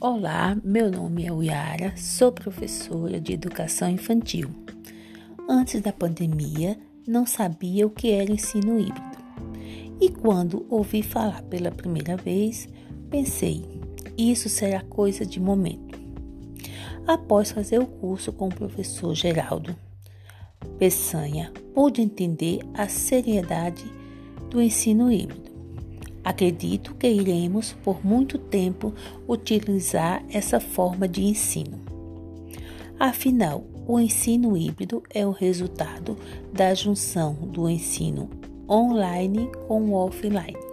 Olá, meu nome é Yara, sou professora de educação infantil. Antes da pandemia, não sabia o que era ensino híbrido. E quando ouvi falar pela primeira vez, pensei, isso será coisa de momento. Após fazer o curso com o professor Geraldo Peçanha, pude entender a seriedade do ensino híbrido Acredito que iremos por muito tempo utilizar essa forma de ensino. Afinal, o ensino híbrido é o resultado da junção do ensino online com o offline.